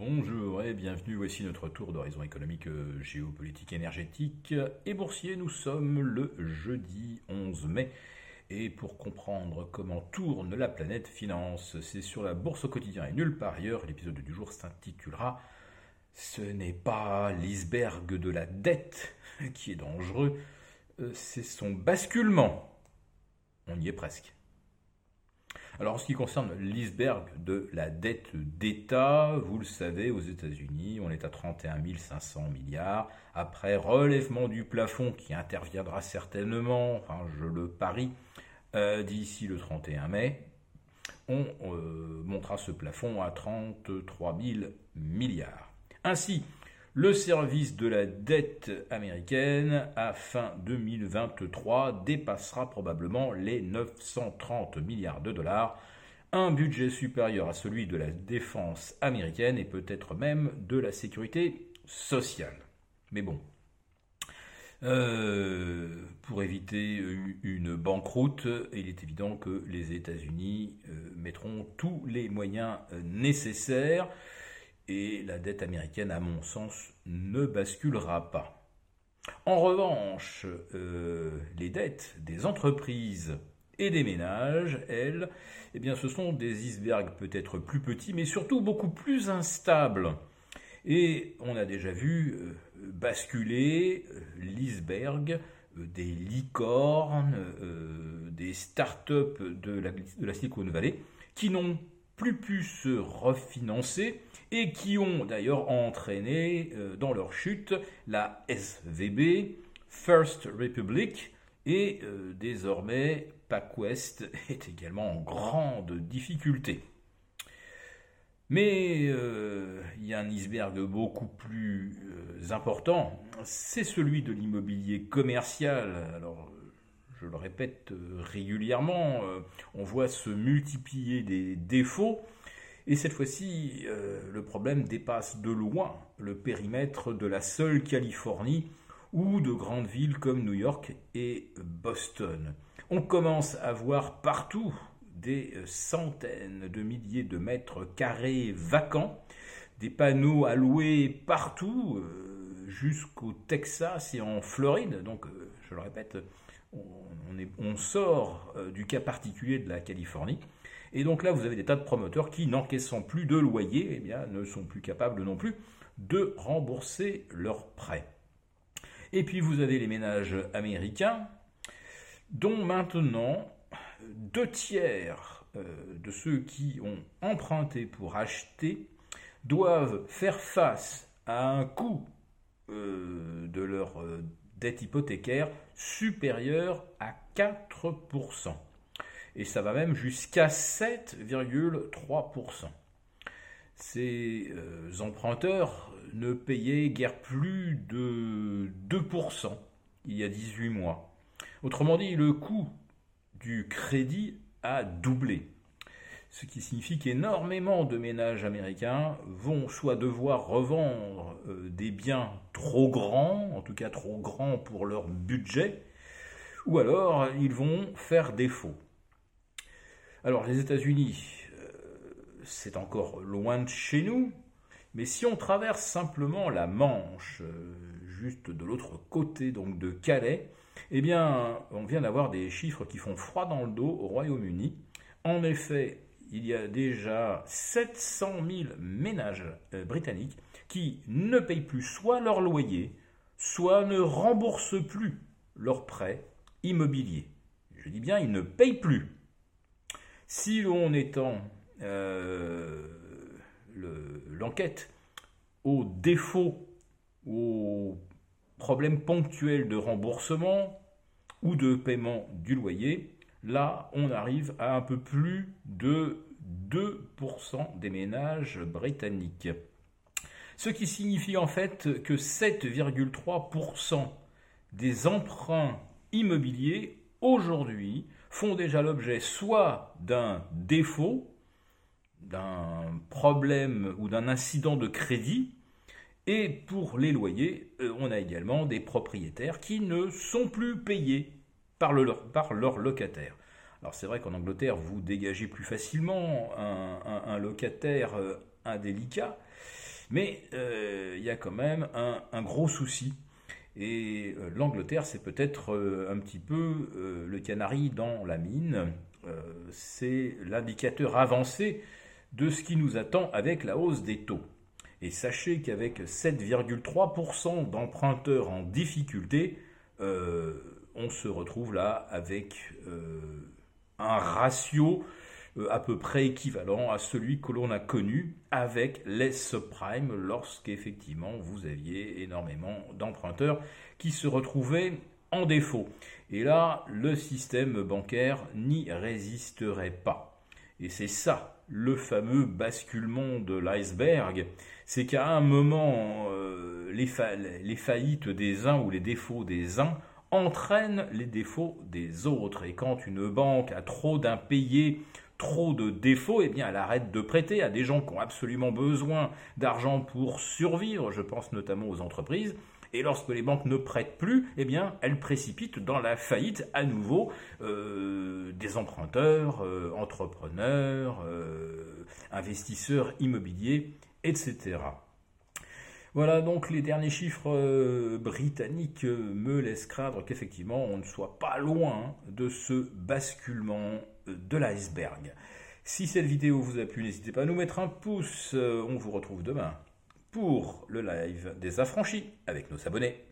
Bonjour et bienvenue, voici notre tour d'horizon économique, euh, géopolitique, énergétique et boursier. Nous sommes le jeudi 11 mai et pour comprendre comment tourne la planète finance, c'est sur la bourse au quotidien et nulle part ailleurs. L'épisode du jour s'intitulera Ce n'est pas l'iceberg de la dette qui est dangereux, euh, c'est son basculement. On y est presque. Alors en ce qui concerne l'iceberg de la dette d'État, vous le savez, aux États-Unis, on est à 31 500 milliards. Après relèvement du plafond qui interviendra certainement, enfin je le parie, euh, d'ici le 31 mai, on euh, montera ce plafond à 33 000 milliards. Ainsi, le service de la dette américaine à fin 2023 dépassera probablement les 930 milliards de dollars, un budget supérieur à celui de la défense américaine et peut-être même de la sécurité sociale. Mais bon, euh, pour éviter une banqueroute, il est évident que les États-Unis euh, mettront tous les moyens euh, nécessaires et la dette américaine, à mon sens, ne basculera pas. En revanche, euh, les dettes des entreprises et des ménages, elles, eh bien, ce sont des icebergs peut-être plus petits, mais surtout beaucoup plus instables. Et on a déjà vu euh, basculer euh, l'iceberg des licornes, des start-up de la, de la Silicon Valley, qui n'ont plus pu se refinancer et qui ont d'ailleurs entraîné euh, dans leur chute la SVB, First Republic, et euh, désormais PacWest est également en grande difficulté. Mais euh, il y a un iceberg beaucoup plus important, c'est celui de l'immobilier commercial. Alors, je le répète régulièrement, on voit se multiplier des défauts et cette fois-ci, euh, le problème dépasse de loin le périmètre de la seule Californie ou de grandes villes comme New York et Boston. On commence à voir partout des centaines de milliers de mètres carrés vacants, des panneaux alloués partout, euh, jusqu'au Texas et en Floride. Donc, euh, je le répète, on sort du cas particulier de la Californie. Et donc là, vous avez des tas de promoteurs qui, n'encaissant plus de loyer, eh bien, ne sont plus capables non plus de rembourser leurs prêts. Et puis vous avez les ménages américains, dont maintenant deux tiers euh, de ceux qui ont emprunté pour acheter doivent faire face à un coût euh, de leur euh, dette hypothécaire supérieur à 4% et ça va même jusqu'à 7,3%. Ces euh, emprunteurs ne payaient guère plus de 2% il y a 18 mois. Autrement dit, le coût du crédit a doublé. Ce qui signifie qu'énormément de ménages américains vont soit devoir revendre euh, des biens trop grands, en tout cas trop grands pour leur budget, ou alors ils vont faire défaut. Alors les États-Unis, euh, c'est encore loin de chez nous, mais si on traverse simplement la Manche, euh, juste de l'autre côté donc de Calais, eh bien on vient d'avoir des chiffres qui font froid dans le dos au Royaume-Uni. En effet, il y a déjà 700 000 ménages euh, britanniques qui ne payent plus soit leur loyer, soit ne remboursent plus leurs prêts immobiliers. Je dis bien, ils ne payent plus. Si l'on étend euh, l'enquête aux défauts, aux problèmes ponctuels de remboursement ou de paiement du loyer, là on arrive à un peu plus de 2% des ménages britanniques. Ce qui signifie en fait que 7,3% des emprunts immobiliers aujourd'hui font déjà l'objet soit d'un défaut, d'un problème ou d'un incident de crédit, et pour les loyers, euh, on a également des propriétaires qui ne sont plus payés par, leurs locataires. Alors c'est vrai qu'en Angleterre, vous dégagez plus facilement un, locataire euh, indélicat, Mais il y a quand même un, gros souci. Et l'Angleterre, c'est peut-être un petit peu le canari dans la mine. c'est l'indicateur avancé de ce qui nous attend avec la hausse des taux. Et sachez qu'avec 7,3% d'emprunteurs en difficulté, euh, on se retrouve là avec euh, un ratio euh, à peu près équivalent à celui que l'on a connu avec les subprimes lorsqu'effectivement vous aviez énormément d'emprunteurs qui se retrouvaient en défaut. Et là, le système bancaire n'y résisterait pas. Et c'est ça le fameux basculement de l'iceberg, c'est qu'à un moment, euh, les, faillites des uns ou les défauts des uns entraînent les défauts des autres. Et quand une banque a trop d'impayés, trop de défauts, eh bien elle arrête de prêter à des gens qui ont absolument besoin d'argent pour survivre, je pense notamment aux entreprises, et lorsque les banques ne prêtent plus, eh bien, elles précipitent dans la faillite à nouveau euh, des emprunteurs, euh, entrepreneurs, euh, investisseurs immobiliers, etc. Voilà donc les derniers chiffres britanniques me laissent craindre qu'effectivement on ne soit pas loin de ce basculement de l'iceberg. Si cette vidéo vous a plu, n'hésitez pas à nous mettre un pouce. On vous retrouve demain pour le live des affranchis avec nos abonnés.